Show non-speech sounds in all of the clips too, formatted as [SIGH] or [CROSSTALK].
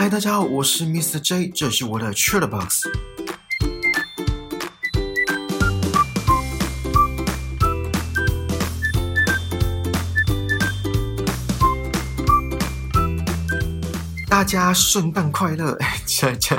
嗨，大家好，我是 Mr. J，这是我的 c h i l l Box。大家圣诞快乐！[LAUGHS] 现在讲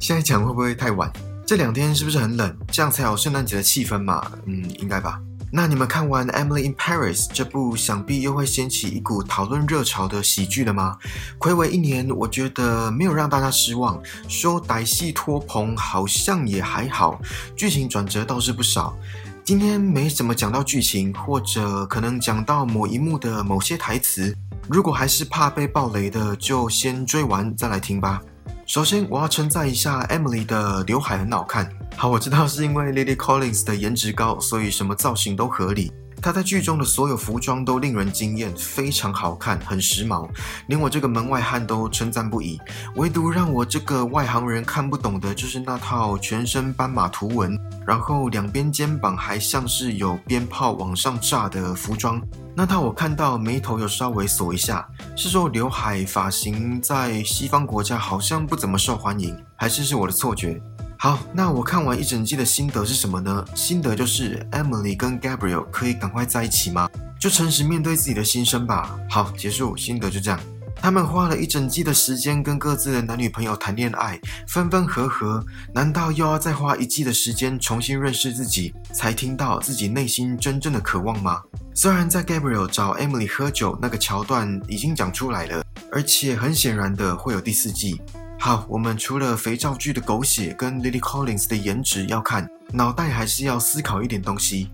现在讲会不会太晚？这两天是不是很冷？这样才有圣诞节的气氛嘛？嗯，应该吧。那你们看完《Emily in Paris》这部，想必又会掀起一股讨论热潮的喜剧了吗？暌违一年，我觉得没有让大家失望。说歹戏拖棚好像也还好，剧情转折倒是不少。今天没怎么讲到剧情，或者可能讲到某一幕的某些台词。如果还是怕被暴雷的，就先追完再来听吧。首先，我要称赞一下 Emily 的刘海很好看。好，我知道是因为 Lily Collins 的颜值高，所以什么造型都合理。她在剧中的所有服装都令人惊艳，非常好看，很时髦，连我这个门外汉都称赞不已。唯独让我这个外行人看不懂的就是那套全身斑马图文，然后两边肩膀还像是有鞭炮往上炸的服装。那套我看到眉头有稍微锁一下，是说刘海发型在西方国家好像不怎么受欢迎，还是是我的错觉？好，那我看完一整季的心得是什么呢？心得就是 Emily 跟 Gabriel 可以赶快在一起吗？就诚实面对自己的心声吧。好，结束，心得就这样。他们花了一整季的时间跟各自的男女朋友谈恋爱，分分合合，难道又要再花一季的时间重新认识自己，才听到自己内心真正的渴望吗？虽然在 Gabriel 找 Emily 喝酒那个桥段已经讲出来了，而且很显然的会有第四季。好，我们除了肥皂剧的狗血跟 Lily Collins 的颜值要看，脑袋还是要思考一点东西。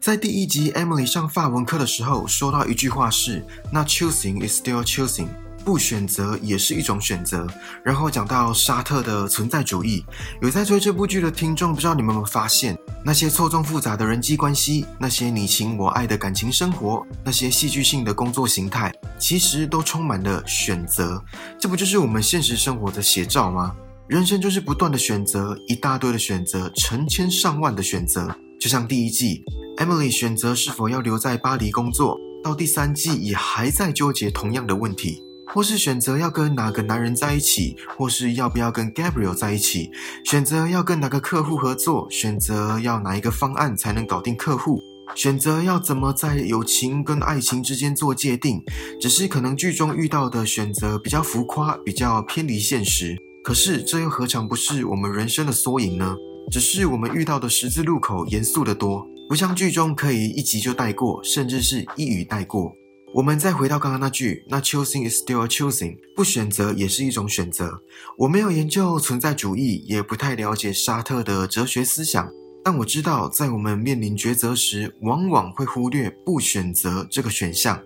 在第一集 Emily 上法文课的时候，说到一句话是那 choosing is still choosing。”不选择也是一种选择。然后讲到沙特的存在主义，有在追这部剧的听众，不知道你们有没有发现，那些错综复杂的人际关系，那些你情我爱的感情生活，那些戏剧性的工作形态，其实都充满了选择。这不就是我们现实生活的写照吗？人生就是不断的选择，一大堆的选择，成千上万的选择。就像第一季，Emily 选择是否要留在巴黎工作，到第三季也还在纠结同样的问题。或是选择要跟哪个男人在一起，或是要不要跟 Gabriel 在一起，选择要跟哪个客户合作，选择要哪一个方案才能搞定客户，选择要怎么在友情跟爱情之间做界定。只是可能剧中遇到的选择比较浮夸，比较偏离现实。可是这又何尝不是我们人生的缩影呢？只是我们遇到的十字路口严肃的多，不像剧中可以一集就带过，甚至是一语带过。我们再回到刚刚那句，那 choosing is still choosing，不选择也是一种选择。我没有研究存在主义，也不太了解沙特的哲学思想，但我知道，在我们面临抉择时，往往会忽略不选择这个选项。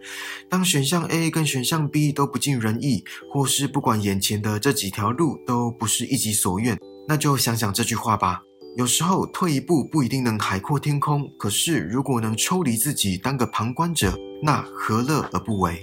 当选项 A 跟选项 B 都不尽人意，或是不管眼前的这几条路都不是一己所愿，那就想想这句话吧。有时候退一步不一定能海阔天空，可是如果能抽离自己，当个旁观者。那何乐而不为？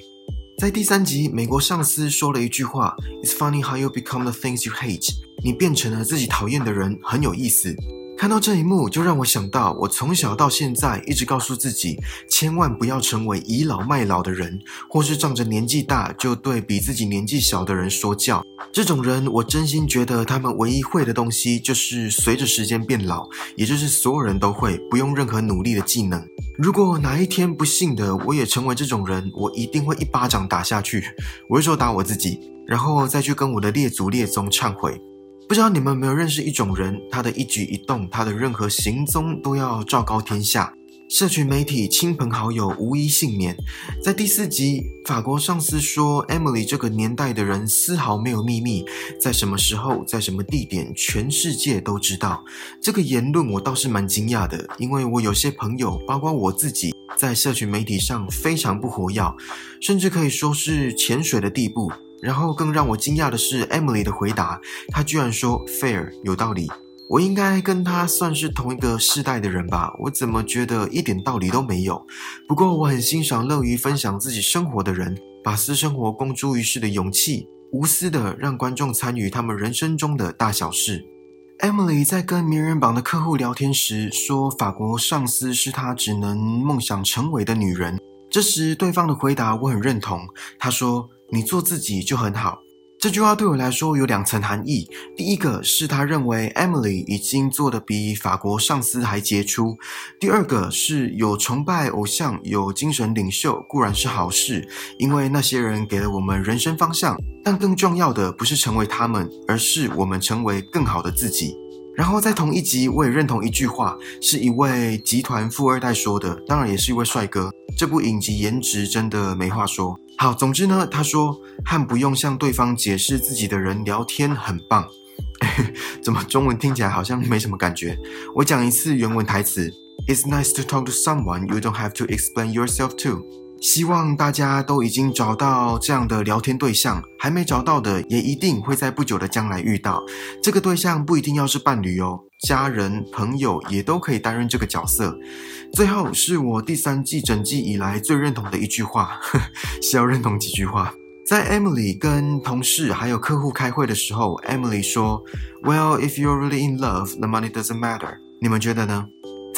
在第三集，美国上司说了一句话：“It's funny how you become the things you hate。”你变成了自己讨厌的人，很有意思。看到这一幕，就让我想到，我从小到现在一直告诉自己，千万不要成为倚老卖老的人，或是仗着年纪大就对比自己年纪小的人说教。这种人，我真心觉得他们唯一会的东西，就是随着时间变老，也就是所有人都会不用任何努力的技能。如果哪一天不幸的我也成为这种人，我一定会一巴掌打下去。我会说打我自己，然后再去跟我的列祖列宗忏悔。不知道你们有没有认识一种人，他的一举一动，他的任何行踪都要昭告天下，社群媒体、亲朋好友无一幸免。在第四集，法国上司说，Emily 这个年代的人丝毫没有秘密，在什么时候，在什么地点，全世界都知道。这个言论我倒是蛮惊讶的，因为我有些朋友，包括我自己，在社群媒体上非常不活跃，甚至可以说是潜水的地步。然后更让我惊讶的是，Emily 的回答，她居然说 “fair” 有道理。我应该跟她算是同一个世代的人吧？我怎么觉得一点道理都没有？不过我很欣赏乐于分享自己生活的人，把私生活公诸于世的勇气，无私的让观众参与他们人生中的大小事。Emily 在跟名人榜的客户聊天时说，法国上司是她只能梦想成为的女人。这时对方的回答我很认同，他说。你做自己就很好。这句话对我来说有两层含义。第一个是他认为 Emily 已经做得比法国上司还杰出；第二个是有崇拜偶像、有精神领袖固然是好事，因为那些人给了我们人生方向。但更重要的不是成为他们，而是我们成为更好的自己。然后在同一集，我也认同一句话，是一位集团富二代说的，当然也是一位帅哥。这部影集颜值真的没话说。好，总之呢，他说和不用向对方解释自己的人聊天很棒。怎么中文听起来好像没什么感觉？我讲一次原文台词：It's nice to talk to someone you don't have to explain yourself to。希望大家都已经找到这样的聊天对象，还没找到的也一定会在不久的将来遇到。这个对象不一定要是伴侣哦，家人、朋友也都可以担任这个角色。最后是我第三季整季以来最认同的一句话，[LAUGHS] 呵需要认同几句话。在 Emily 跟同事还有客户开会的时候，Emily 说：“Well, if you're really in love, the money doesn't matter。”你们觉得呢？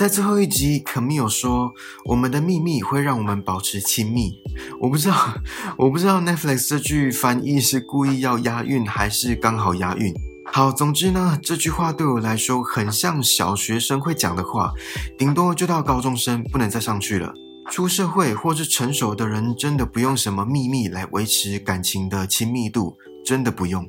在最后一集，Kamil 说：“我们的秘密会让我们保持亲密。”我不知道，[LAUGHS] 我不知道 Netflix 这句翻译是故意要押韵，还是刚好押韵。好，总之呢，这句话对我来说很像小学生会讲的话，顶多就到高中生不能再上去了。出社会或是成熟的人，真的不用什么秘密来维持感情的亲密度，真的不用。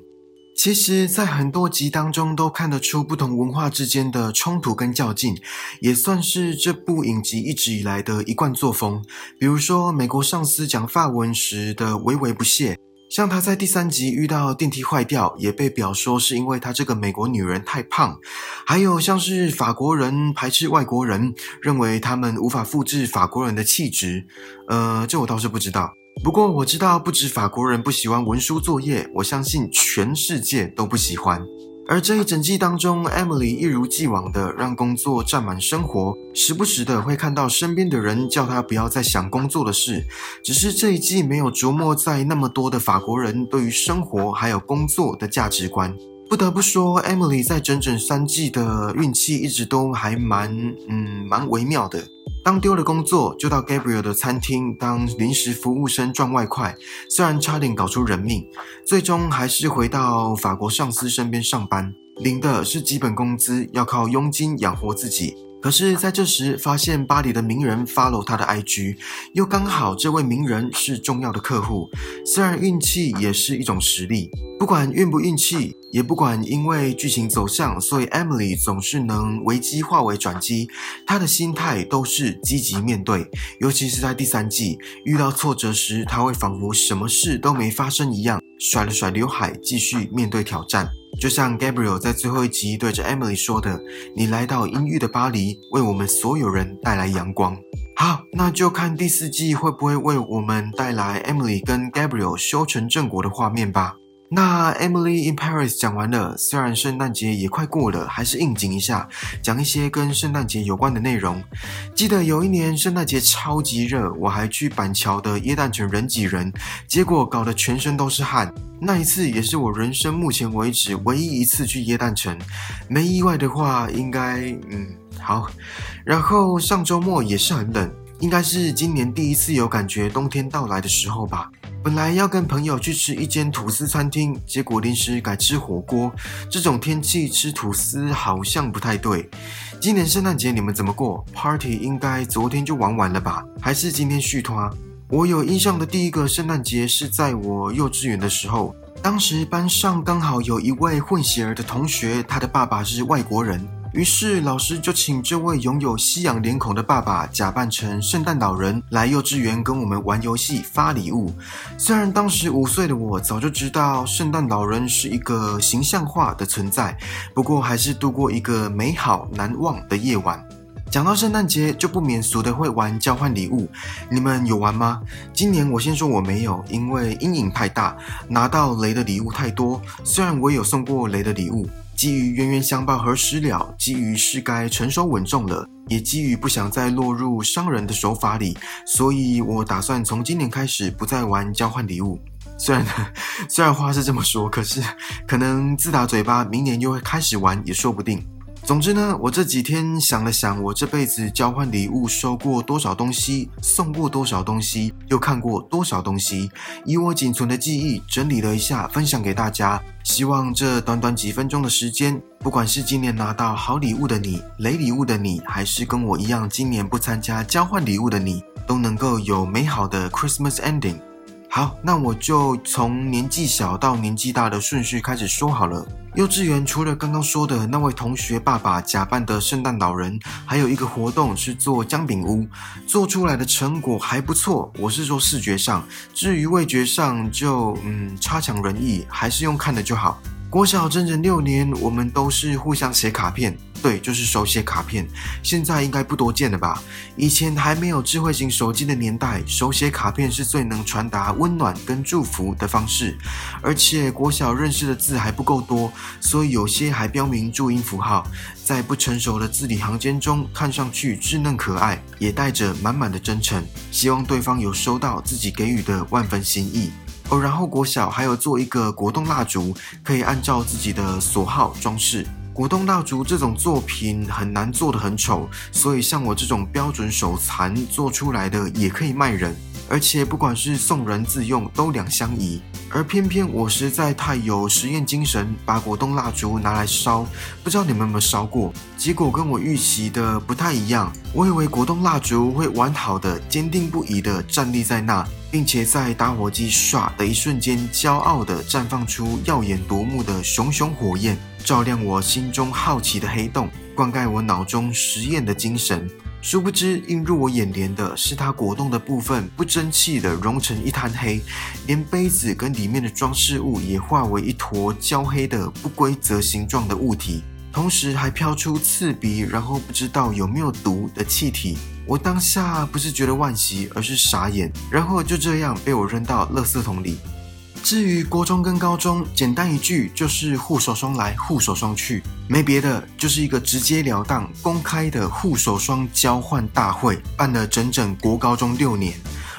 其实，在很多集当中都看得出不同文化之间的冲突跟较劲，也算是这部影集一直以来的一贯作风。比如说，美国上司讲法文时的微微不屑。像他在第三集遇到电梯坏掉，也被表说是因为他这个美国女人太胖。还有像是法国人排斥外国人，认为他们无法复制法国人的气质。呃，这我倒是不知道。不过我知道不止法国人不喜欢文书作业，我相信全世界都不喜欢。而这一整季当中，Emily 一如既往的让工作占满生活，时不时的会看到身边的人叫她不要再想工作的事。只是这一季没有琢磨在那么多的法国人对于生活还有工作的价值观。不得不说，Emily 在整整三季的运气一直都还蛮嗯蛮微妙的。当丢了工作，就到 Gabriel 的餐厅当临时服务生赚外快，虽然差点搞出人命，最终还是回到法国上司身边上班，领的是基本工资，要靠佣金养活自己。可是，在这时发现巴黎的名人 follow 他的 IG，又刚好这位名人是重要的客户。虽然运气也是一种实力，不管运不运气，也不管因为剧情走向，所以 Emily 总是能危机化为转机。她的心态都是积极面对，尤其是在第三季遇到挫折时，她会仿佛什么事都没发生一样，甩了甩刘海，继续面对挑战。就像 Gabriel 在最后一集对着 Emily 说的：“你来到阴郁的巴黎，为我们所有人带来阳光。”好，那就看第四季会不会为我们带来 Emily 跟 Gabriel 修成正果的画面吧。那 Emily in Paris 讲完了，虽然圣诞节也快过了，还是应景一下，讲一些跟圣诞节有关的内容。记得有一年圣诞节超级热，我还去板桥的耶诞城人挤人，结果搞得全身都是汗。那一次也是我人生目前为止唯一一次去耶诞城，没意外的话，应该嗯好。然后上周末也是很冷，应该是今年第一次有感觉冬天到来的时候吧。本来要跟朋友去吃一间吐司餐厅，结果临时改吃火锅。这种天气吃吐司好像不太对。今年圣诞节你们怎么过？Party 应该昨天就玩完了吧？还是今天续团？我有印象的第一个圣诞节是在我幼稚园的时候，当时班上刚好有一位混血儿的同学，他的爸爸是外国人。于是老师就请这位拥有西洋脸孔的爸爸假扮成圣诞老人来幼稚园跟我们玩游戏发礼物。虽然当时五岁的我早就知道圣诞老人是一个形象化的存在，不过还是度过一个美好难忘的夜晚。讲到圣诞节，就不免俗的会玩交换礼物，你们有玩吗？今年我先说我没有，因为阴影太大，拿到雷的礼物太多。虽然我有送过雷的礼物。基于冤冤相报何时了，基于是该成熟稳重了，也基于不想再落入商人的手法里，所以我打算从今年开始不再玩交换礼物。虽然 [LAUGHS] 虽然话是这么说，可是可能自打嘴巴，明年又会开始玩也说不定。总。之呢，我这几天想了想，我这辈子交换礼物收过多少东西，送过多少东西，又看过多少东西，以我仅存的记忆整理了一下，分享给大家。希望这短短几分钟的时间，不管是今年拿到好礼物的你、雷礼物的你，还是跟我一样今年不参加交换礼物的你，都能够有美好的 Christmas ending。好，那我就从年纪小到年纪大的顺序开始说好了。幼稚园除了刚刚说的那位同学爸爸假扮的圣诞老人，还有一个活动是做姜饼屋，做出来的成果还不错。我是说视觉上，至于味觉上就嗯差强人意，还是用看的就好。国小整整六年，我们都是互相写卡片。对，就是手写卡片，现在应该不多见了吧？以前还没有智慧型手机的年代，手写卡片是最能传达温暖跟祝福的方式。而且国小认识的字还不够多，所以有些还标明注音符号，在不成熟的字里行间中，看上去稚嫩可爱，也带着满满的真诚，希望对方有收到自己给予的万分心意。然后国小还有做一个果冻蜡烛，可以按照自己的所好装饰。果冻蜡烛这种作品很难做的很丑，所以像我这种标准手残做出来的也可以卖人，而且不管是送人自用都两相宜。而偏偏我实在太有实验精神，把果冻蜡烛拿来烧，不知道你们有没有烧过？结果跟我预期的不太一样。我以为果冻蜡烛会完好的、坚定不移的站立在那，并且在打火机唰的一瞬间，骄傲的绽放出耀眼夺目的熊熊火焰。照亮我心中好奇的黑洞，灌溉我脑中实验的精神。殊不知，映入我眼帘的是它果冻的部分不争气的融成一滩黑，连杯子跟里面的装饰物也化为一坨焦黑的不规则形状的物体，同时还飘出刺鼻，然后不知道有没有毒的气体。我当下不是觉得惋惜，而是傻眼，然后就这样被我扔到垃圾桶里。至于国中跟高中，简单一句就是护手霜来，护手霜去，没别的，就是一个直截了当、公开的护手霜交换大会，办了整整国高中六年。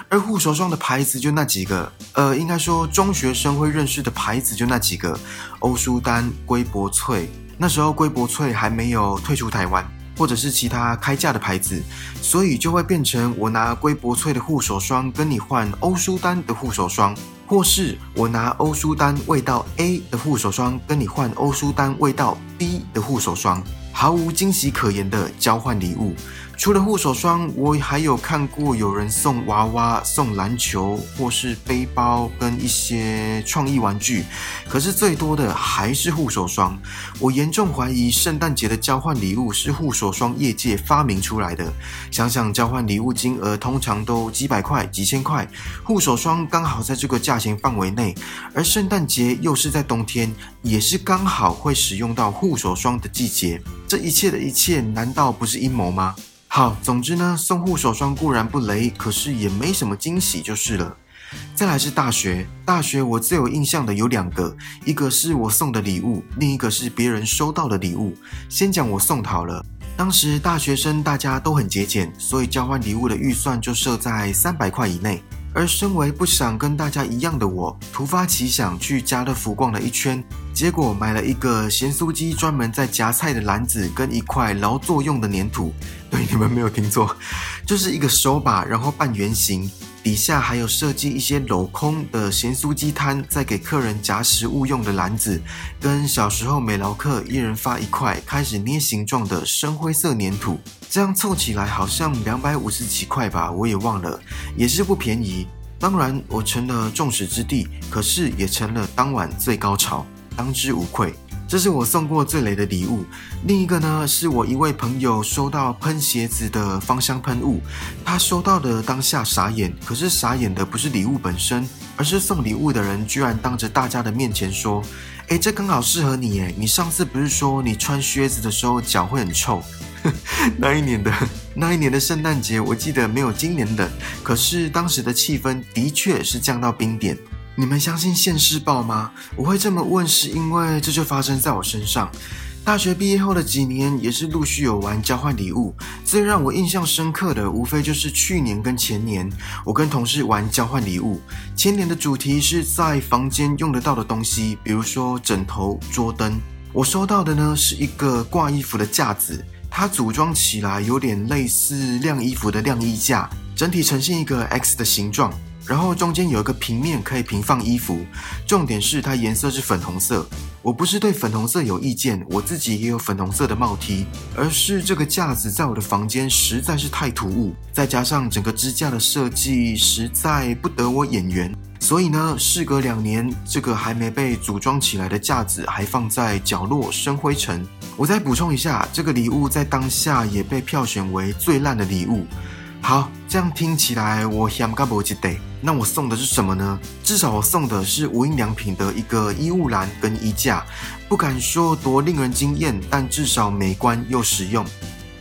而护手霜的牌子就那几个，呃，应该说中学生会认识的牌子就那几个：欧舒丹、瑰柏翠。那时候瑰柏翠还没有退出台湾，或者是其他开价的牌子，所以就会变成我拿瑰柏翠的护手霜跟你换欧舒丹的护手霜。或是我拿欧舒丹味道 A 的护手霜跟你换欧舒丹味道 B 的护手霜，毫无惊喜可言的交换礼物。除了护手霜，我还有看过有人送娃娃、送篮球，或是背包跟一些创意玩具。可是最多的还是护手霜。我严重怀疑圣诞节的交换礼物是护手霜业界发明出来的。想想交换礼物金额通常都几百块、几千块，护手霜刚好在这个价钱范围内，而圣诞节又是在冬天，也是刚好会使用到护手霜的季节。这一切的一切，难道不是阴谋吗？好，总之呢，送护手霜固然不雷，可是也没什么惊喜就是了。再来是大学，大学我最有印象的有两个，一个是我送的礼物，另一个是别人收到的礼物。先讲我送好了，当时大学生大家都很节俭，所以交换礼物的预算就设在三百块以内。而身为不想跟大家一样的我，突发奇想去家乐福逛了一圈，结果买了一个咸酥鸡专门在夹菜的篮子，跟一块劳作用的粘土。对，[LAUGHS] 你们没有听错，就是一个手把，然后半圆形。底下还有设计一些镂空的咸酥鸡摊，在给客人夹食物用的篮子，跟小时候美劳课一人发一块，开始捏形状的深灰色粘土，这样凑起来好像两百五十几块吧，我也忘了，也是不便宜。当然，我成了众矢之的，可是也成了当晚最高潮，当之无愧。这是我送过最雷的礼物。另一个呢，是我一位朋友收到喷鞋子的芳香喷雾，他收到的当下傻眼，可是傻眼的不是礼物本身，而是送礼物的人居然当着大家的面前说：“哎，这刚好适合你哎，你上次不是说你穿靴子的时候脚会很臭？” [LAUGHS] 那一年的那一年的圣诞节，我记得没有今年冷，可是当时的气氛的确是降到冰点。你们相信现世报吗？我会这么问，是因为这就发生在我身上。大学毕业后的几年，也是陆续有玩交换礼物。最让我印象深刻的，无非就是去年跟前年，我跟同事玩交换礼物。前年的主题是在房间用得到的东西，比如说枕头、桌灯。我收到的呢是一个挂衣服的架子，它组装起来有点类似晾衣服的晾衣架，整体呈现一个 X 的形状。然后中间有一个平面可以平放衣服，重点是它颜色是粉红色。我不是对粉红色有意见，我自己也有粉红色的帽 T，而是这个架子在我的房间实在是太突兀，再加上整个支架的设计实在不得我眼缘，所以呢，事隔两年，这个还没被组装起来的架子还放在角落生灰尘。我再补充一下，这个礼物在当下也被票选为最烂的礼物。好，这样听起来我嫌噶不值得。那我送的是什么呢？至少我送的是无印良品的一个衣物篮跟衣架，不敢说多令人惊艳，但至少美观又实用。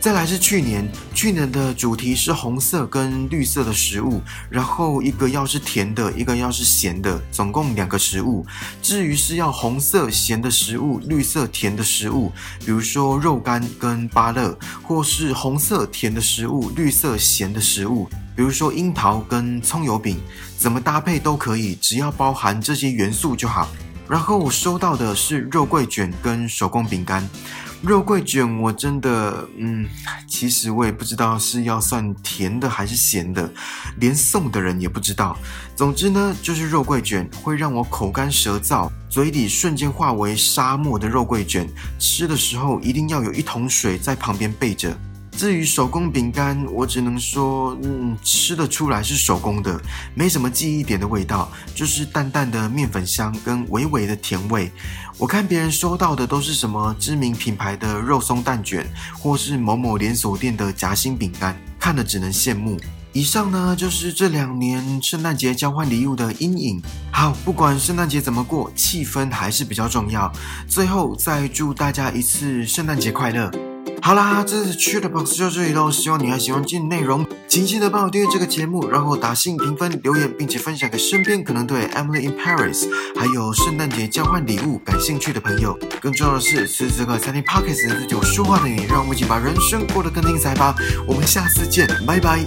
再来是去年，去年的主题是红色跟绿色的食物，然后一个要是甜的，一个要是咸的，总共两个食物。至于是要红色咸的食物，绿色甜的食物，比如说肉干跟芭乐，或是红色甜的食物，绿色咸的食物，比如说樱桃跟葱油饼，怎么搭配都可以，只要包含这些元素就好。然后我收到的是肉桂卷跟手工饼干。肉桂卷我真的，嗯，其实我也不知道是要算甜的还是咸的，连送的人也不知道。总之呢，就是肉桂卷会让我口干舌燥，嘴里瞬间化为沙漠的肉桂卷，吃的时候一定要有一桶水在旁边备着。至于手工饼干，我只能说，嗯，吃得出来是手工的，没什么记忆点的味道，就是淡淡的面粉香跟微微的甜味。我看别人收到的都是什么知名品牌的肉松蛋卷，或是某某连锁店的夹心饼干，看了只能羡慕。以上呢就是这两年圣诞节交换礼物的阴影。好，不管圣诞节怎么过，气氛还是比较重要。最后再祝大家一次圣诞节快乐。好啦，这次去的 box 就这里喽。希望你还喜欢今日内容，请记得帮我订阅这个节目，然后打星评分、留言，并且分享给身边可能对 Emily in Paris 还有圣诞节交换礼物感兴趣的朋友。更重要的是，此时此刻在听 podcast 的有说话的你，让我们一起把人生过得更精彩吧。我们下次见，拜拜。